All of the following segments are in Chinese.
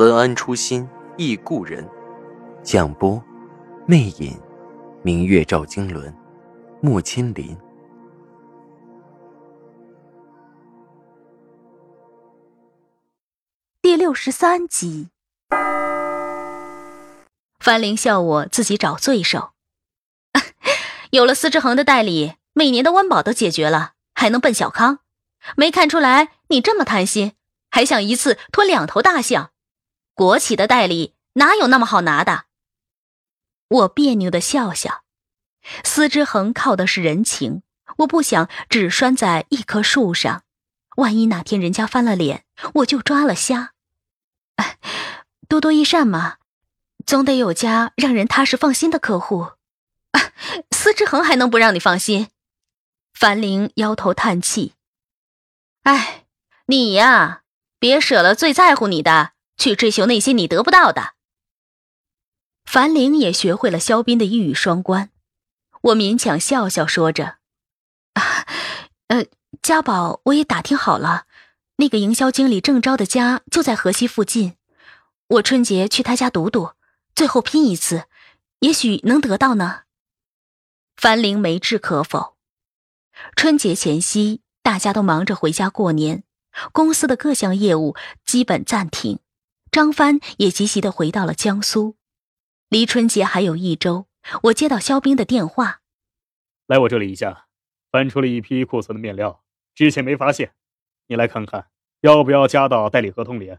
文安初心忆故人，蒋波，魅影，明月照经纶，木千林。第六十三集，樊玲笑我自己找罪受，有了司之恒的代理，每年的温饱都解决了，还能奔小康？没看出来你这么贪心，还想一次拖两头大象？国企的代理哪有那么好拿的？我别扭的笑笑。司之恒靠的是人情，我不想只拴在一棵树上，万一哪天人家翻了脸，我就抓了瞎。多多益善嘛，总得有家让人踏实放心的客户。司之恒还能不让你放心？樊玲摇头叹气：“哎，你呀，别舍了最在乎你的。”去追求那些你得不到的。樊玲也学会了肖斌的一语双关，我勉强笑笑说着：“啊，呃，家宝我也打听好了，那个营销经理郑昭的家就在河西附近，我春节去他家赌赌，最后拼一次，也许能得到呢。”樊玲没置可否。春节前夕，大家都忙着回家过年，公司的各项业务基本暂停。张帆也急急的回到了江苏，离春节还有一周。我接到肖兵的电话，来我这里一下，翻出了一批库存的面料，之前没发现，你来看看，要不要加到代理合同里？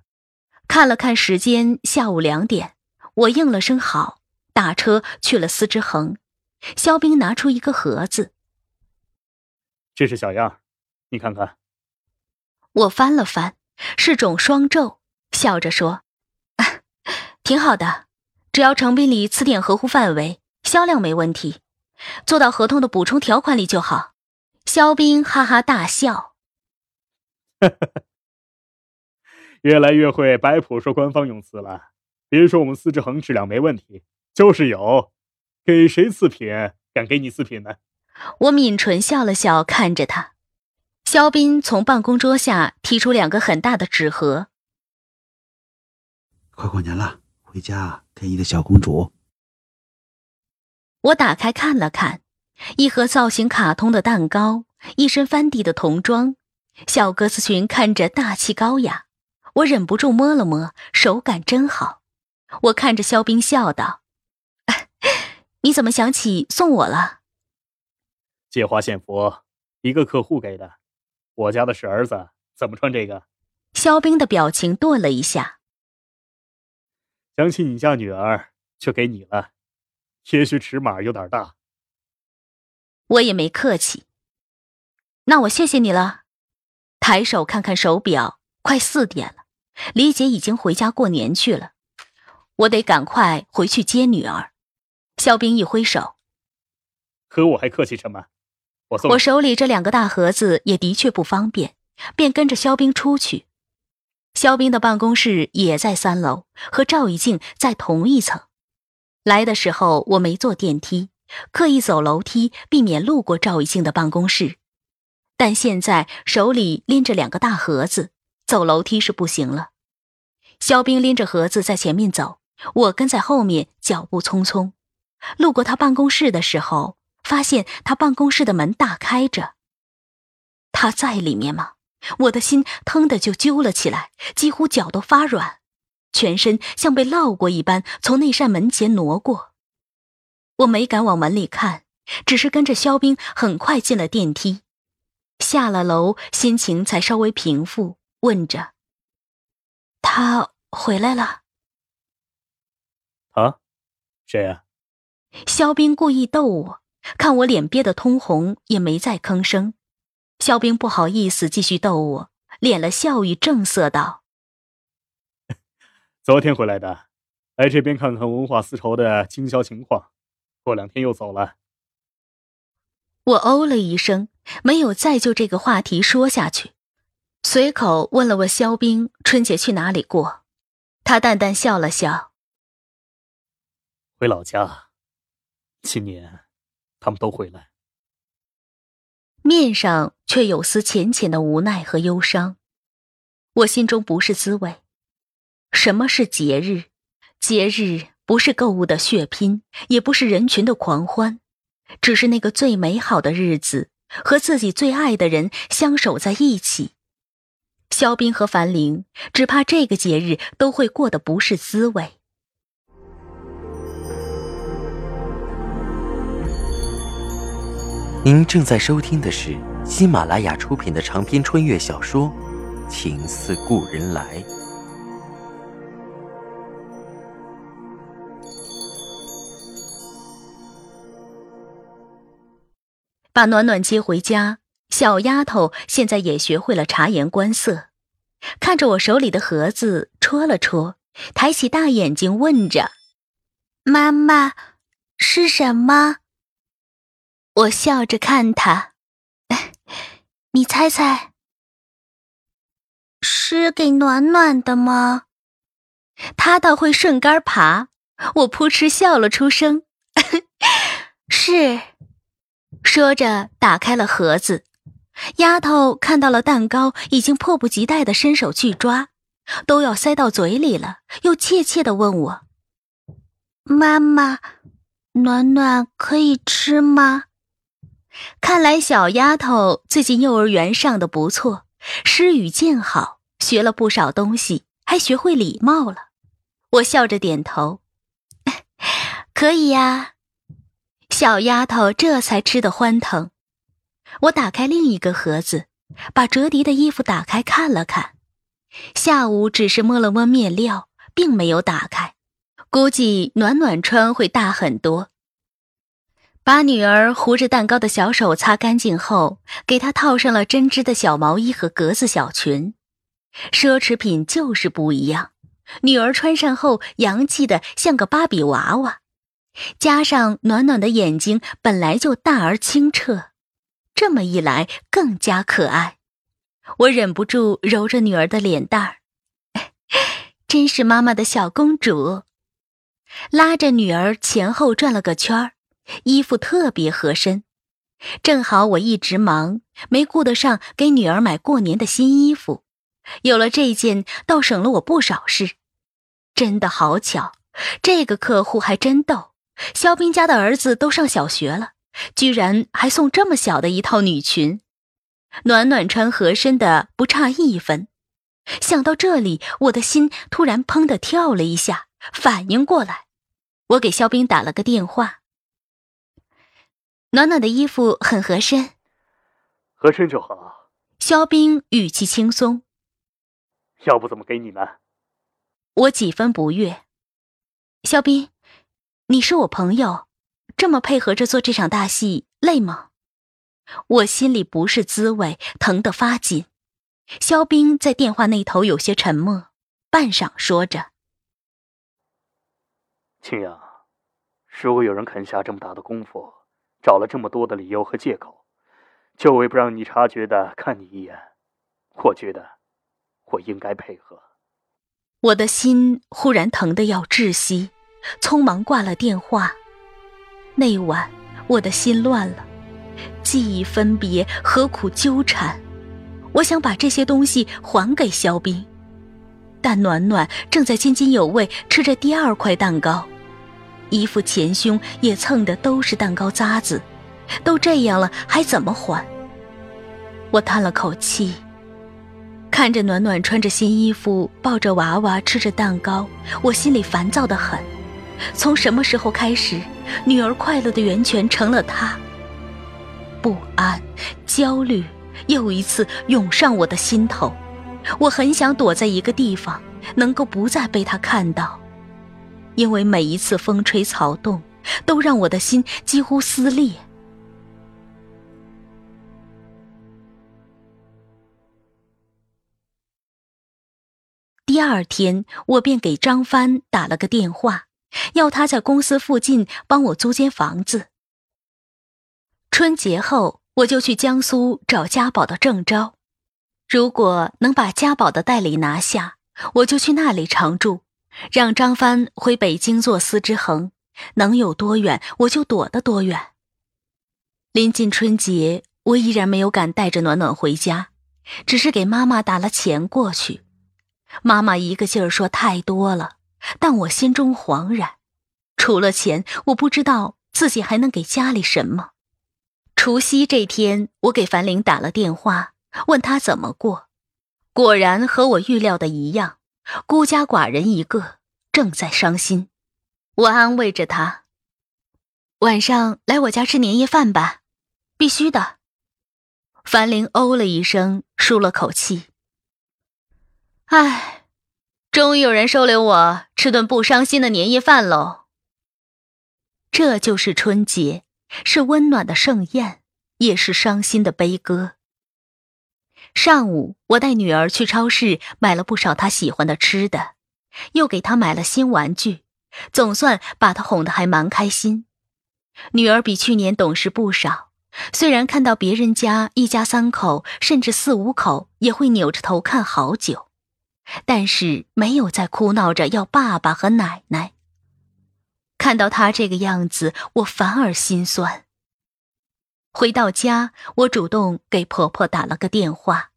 看了看时间，下午两点，我应了声好，打车去了司之恒。肖兵拿出一个盒子，这是小样，你看看。我翻了翻，是种双皱。笑着说：“挺好的，只要成品里词典合乎范围，销量没问题，做到合同的补充条款里就好。”肖斌哈哈大笑：“ 越来越会摆谱说官方用词了。别说我们司之恒质量没问题，就是有，给谁次品敢给你次品呢？”我抿唇笑了笑，看着他。肖斌从办公桌下提出两个很大的纸盒。快过年了，回家给你的小公主。我打开看了看，一盒造型卡通的蛋糕，一身翻地的童装，小格子裙看着大气高雅。我忍不住摸了摸，手感真好。我看着肖冰笑道：“ 你怎么想起送我了？”借花献佛，一个客户给的。我家的是儿子，怎么穿这个？肖冰的表情顿了一下。想起你家女儿，就给你了。也许尺码有点大。我也没客气。那我谢谢你了。抬手看看手表，快四点了。李姐已经回家过年去了，我得赶快回去接女儿。肖冰一挥手，和我还客气什么？我送。我手里这两个大盒子也的确不方便，便跟着肖冰出去。肖斌的办公室也在三楼，和赵以静在同一层。来的时候我没坐电梯，刻意走楼梯，避免路过赵以静的办公室。但现在手里拎着两个大盒子，走楼梯是不行了。肖斌拎着盒子在前面走，我跟在后面，脚步匆匆。路过他办公室的时候，发现他办公室的门大开着。他在里面吗？我的心腾的就揪了起来，几乎脚都发软，全身像被烙过一般从那扇门前挪过。我没敢往门里看，只是跟着肖冰很快进了电梯，下了楼，心情才稍微平复，问着：“他回来了？”“啊，谁呀？”肖冰故意逗我，看我脸憋得通红，也没再吭声。肖冰不好意思继续逗我，敛了笑意，正色道：“昨天回来的，来这边看看文化丝绸的经销情况，过两天又走了。我哦了一声，没有再就这个话题说下去，随口问了问肖冰春节去哪里过，他淡淡笑了笑，回老家。今年他们都回来，面上却有丝浅浅的无奈和忧伤，我心中不是滋味。什么是节日？节日不是购物的血拼，也不是人群的狂欢，只是那个最美好的日子，和自己最爱的人相守在一起。肖斌和樊玲只怕这个节日都会过得不是滋味。您正在收听的是喜马拉雅出品的长篇穿越小说《情似故人来》。把暖暖接回家，小丫头现在也学会了察言观色，看着我手里的盒子，戳了戳，抬起大眼睛问着：“妈妈，是什么？”我笑着看他，你猜猜，是给暖暖的吗？他倒会顺杆爬，我扑哧笑了出声，是。说着打开了盒子，丫头看到了蛋糕，已经迫不及待的伸手去抓，都要塞到嘴里了，又怯怯的问我：“妈妈，暖暖可以吃吗？”看来小丫头最近幼儿园上的不错，诗语渐好，学了不少东西，还学会礼貌了。我笑着点头，可以呀。小丫头这才吃得欢腾。我打开另一个盒子，把哲迪的衣服打开看了看，下午只是摸了摸面料，并没有打开，估计暖暖穿会大很多。把女儿糊着蛋糕的小手擦干净后，给她套上了针织的小毛衣和格子小裙。奢侈品就是不一样，女儿穿上后洋气的像个芭比娃娃，加上暖暖的眼睛本来就大而清澈，这么一来更加可爱。我忍不住揉着女儿的脸蛋儿，真是妈妈的小公主。拉着女儿前后转了个圈儿。衣服特别合身，正好我一直忙，没顾得上给女儿买过年的新衣服。有了这件，倒省了我不少事。真的好巧，这个客户还真逗。肖斌家的儿子都上小学了，居然还送这么小的一套女裙。暖暖穿合身的不差一分。想到这里，我的心突然砰的跳了一下，反应过来，我给肖斌打了个电话。暖暖的衣服很合身，合身就好。肖冰语气轻松。要不怎么给你呢？我几分不悦。肖冰，你是我朋友，这么配合着做这场大戏，累吗？我心里不是滋味，疼得发紧。肖冰在电话那头有些沉默，半晌说着：“青阳，如果有人肯下这么大的功夫。”找了这么多的理由和借口，就为不让你察觉的看你一眼。我觉得我应该配合。我的心忽然疼得要窒息，匆忙挂了电话。那晚我的心乱了，记忆分别，何苦纠缠？我想把这些东西还给肖冰，但暖暖正在津津有味吃着第二块蛋糕。衣服前胸也蹭的都是蛋糕渣子，都这样了还怎么还？我叹了口气，看着暖暖穿着新衣服，抱着娃娃吃着蛋糕，我心里烦躁的很。从什么时候开始，女儿快乐的源泉成了她？不安、焦虑又一次涌上我的心头，我很想躲在一个地方，能够不再被她看到。因为每一次风吹草动，都让我的心几乎撕裂。第二天，我便给张帆打了个电话，要他在公司附近帮我租间房子。春节后，我就去江苏找家宝的正招，如果能把家宝的代理拿下，我就去那里常住，让张帆回北京做司之恒，能有多远我就躲得多远。临近春节，我依然没有敢带着暖暖回家，只是给妈妈打了钱过去。妈妈一个劲儿说太多了，但我心中惶然。除了钱，我不知道自己还能给家里什么。除夕这天，我给樊玲打了电话，问她怎么过。果然和我预料的一样，孤家寡人一个，正在伤心。我安慰着他：“晚上来我家吃年夜饭吧，必须的。”樊玲哦了一声，舒了口气。唉，终于有人收留我吃顿不伤心的年夜饭喽。这就是春节，是温暖的盛宴，也是伤心的悲歌。上午，我带女儿去超市买了不少她喜欢的吃的，又给她买了新玩具，总算把她哄得还蛮开心。女儿比去年懂事不少，虽然看到别人家一家三口甚至四五口，也会扭着头看好久。但是没有再哭闹着要爸爸和奶奶。看到他这个样子，我反而心酸。回到家，我主动给婆婆打了个电话，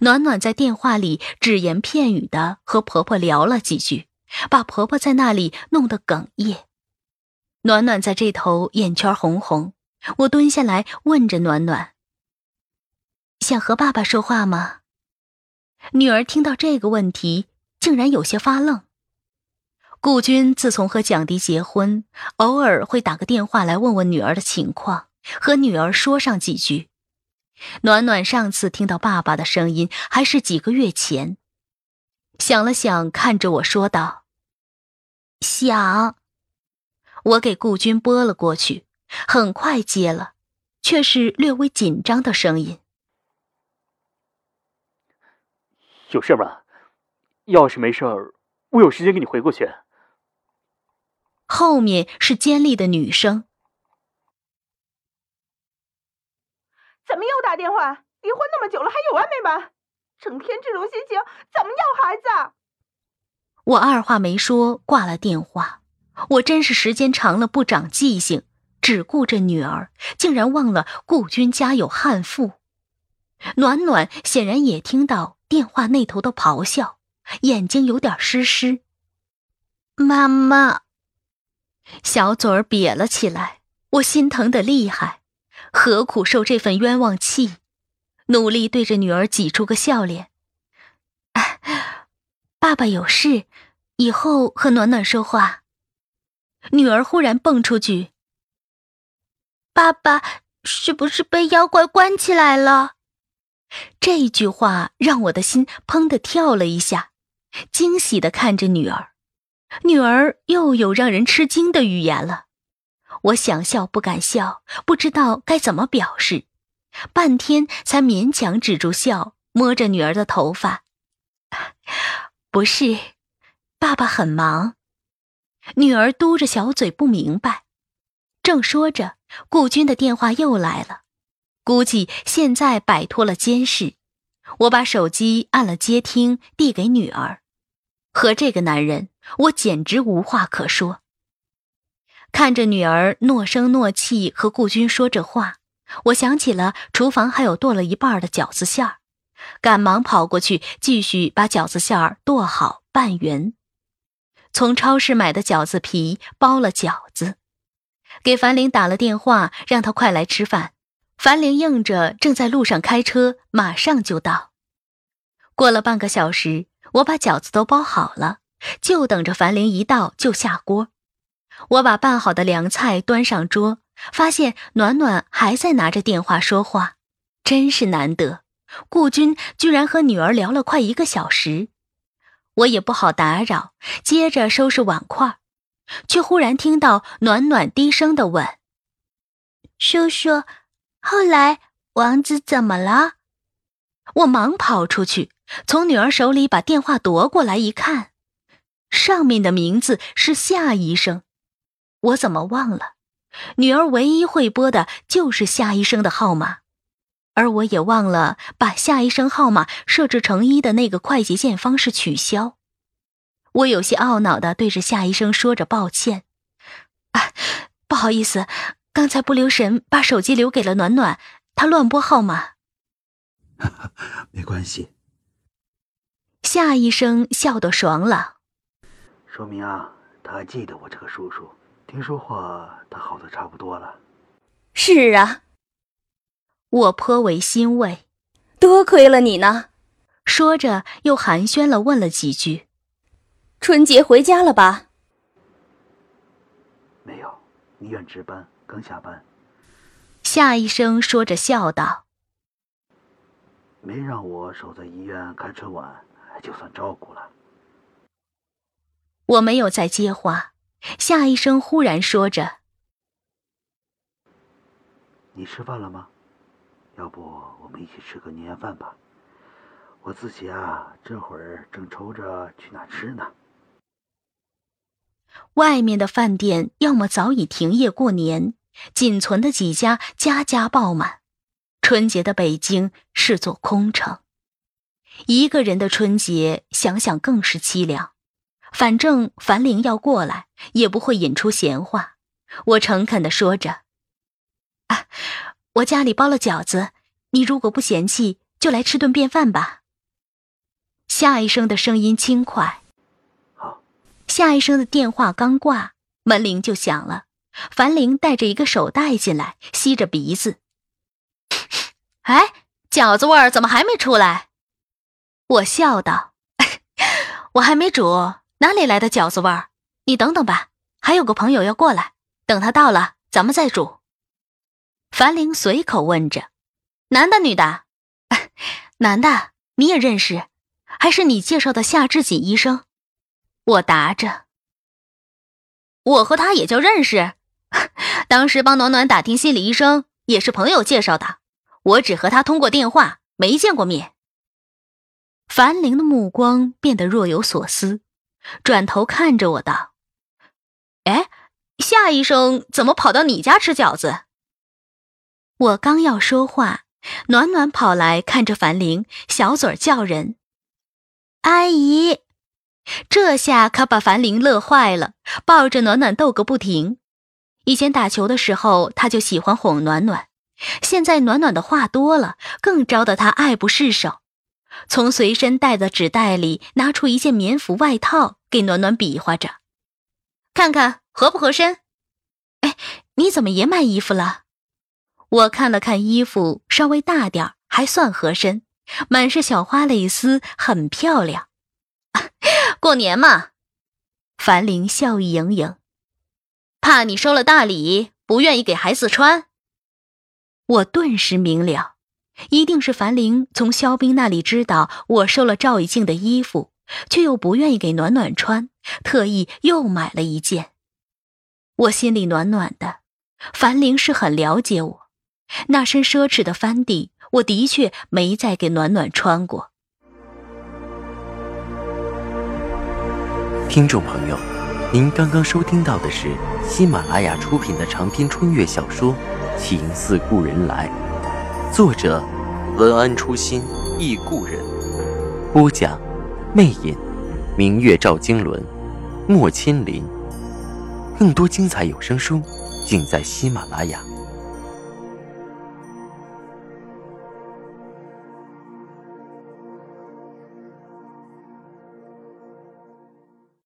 暖暖在电话里只言片语的和婆婆聊了几句，把婆婆在那里弄得哽咽。暖暖在这头眼圈红红，我蹲下来问着暖暖：“想和爸爸说话吗？”女儿听到这个问题，竟然有些发愣。顾军自从和蒋迪结婚，偶尔会打个电话来问问女儿的情况，和女儿说上几句。暖暖上次听到爸爸的声音还是几个月前，想了想，看着我说道：“想。”我给顾军拨了过去，很快接了，却是略微紧张的声音。有事吗？要是没事儿，我有时间给你回过去。后面是尖利的女声：“怎么又打电话？离婚那么久了，还有完没完？整天这种心情，怎么要孩子？”我二话没说挂了电话。我真是时间长了不长记性，只顾着女儿，竟然忘了顾军家有悍妇。暖暖显然也听到。电话那头的咆哮，眼睛有点湿湿。妈妈，小嘴儿瘪了起来。我心疼的厉害，何苦受这份冤枉气？努力对着女儿挤出个笑脸。爸爸有事，以后和暖暖说话。女儿忽然蹦出句：“爸爸是不是被妖怪关起来了？”这句话让我的心砰的跳了一下，惊喜的看着女儿。女儿又有让人吃惊的语言了，我想笑不敢笑，不知道该怎么表示，半天才勉强止住笑，摸着女儿的头发。不是，爸爸很忙。女儿嘟着小嘴不明白，正说着，顾军的电话又来了。估计现在摆脱了监视，我把手机按了接听，递给女儿。和这个男人，我简直无话可说。看着女儿诺声诺气和顾军说着话，我想起了厨房还有剁了一半的饺子馅儿，赶忙跑过去继续把饺子馅儿剁好拌匀。从超市买的饺子皮包了饺子，给樊玲打了电话，让她快来吃饭。樊玲应着，正在路上开车，马上就到。过了半个小时，我把饺子都包好了，就等着樊玲一到就下锅。我把拌好的凉菜端上桌，发现暖暖还在拿着电话说话，真是难得。顾军居然和女儿聊了快一个小时，我也不好打扰，接着收拾碗筷，却忽然听到暖暖低声的问：“叔叔。”后来王子怎么了？我忙跑出去，从女儿手里把电话夺过来一看，上面的名字是夏医生。我怎么忘了？女儿唯一会拨的就是夏医生的号码，而我也忘了把夏医生号码设置成一的那个快捷键方式取消。我有些懊恼的对着夏医生说着抱歉：“啊，不好意思，刚才不留神把手机留给了暖暖，他乱拨号码。”没关系。夏医生笑得爽朗，说明啊，他还记得我这个叔叔。听说话，他好的差不多了。是啊，我颇为欣慰，多亏了你呢。说着，又寒暄了问了几句：“春节回家了吧？”没有，医院值班，刚下班。夏医生说着笑道：“没让我守在医院看春晚，就算照顾了。”我没有再接话。夏医生忽然说着：“你吃饭了吗？要不我们一起吃个年夜饭吧。我自己啊，这会儿正愁着去哪吃呢。”外面的饭店要么早已停业过年，仅存的几家家家爆满。春节的北京是座空城，一个人的春节，想想更是凄凉。反正樊玲要过来，也不会引出闲话。我诚恳的说着：“啊，我家里包了饺子，你如果不嫌弃，就来吃顿便饭吧。”夏医生的声音轻快。好。夏医生的电话刚挂，门铃就响了。樊玲带着一个手袋进来，吸着鼻子：“哎，饺子味儿怎么还没出来？”我笑道：“我还没煮。”哪里来的饺子味儿？你等等吧，还有个朋友要过来，等他到了，咱们再煮。樊玲随口问着：“男的女的？”“ 男的，你也认识？还是你介绍的夏志锦医生？”我答着：“我和他也就认识，当时帮暖暖打听心理医生也是朋友介绍的，我只和他通过电话，没见过面。”樊玲的目光变得若有所思。转头看着我道：“哎，夏医生怎么跑到你家吃饺子？”我刚要说话，暖暖跑来看着樊玲，小嘴叫人：“阿姨！”这下可把樊玲乐坏了，抱着暖暖逗个不停。以前打球的时候，他就喜欢哄暖暖，现在暖暖的话多了，更招得他爱不释手。从随身带的纸袋里拿出一件棉服外套，给暖暖比划着，看看合不合身。哎，你怎么也买衣服了？我看了看衣服，稍微大点还算合身，满是小花蕾丝，很漂亮。过年嘛，樊玲笑意盈盈，怕你收了大礼，不愿意给孩子穿。我顿时明了。一定是樊玲从肖冰那里知道我收了赵以静的衣服，却又不愿意给暖暖穿，特意又买了一件。我心里暖暖的，樊玲是很了解我。那身奢侈的翻底，我的确没再给暖暖穿过。听众朋友，您刚刚收听到的是喜马拉雅出品的长篇穿越小说《情似故人来》。作者：文安初心忆故人，播讲：魅影，明月照经纶，莫亲临。更多精彩有声书，尽在喜马拉雅。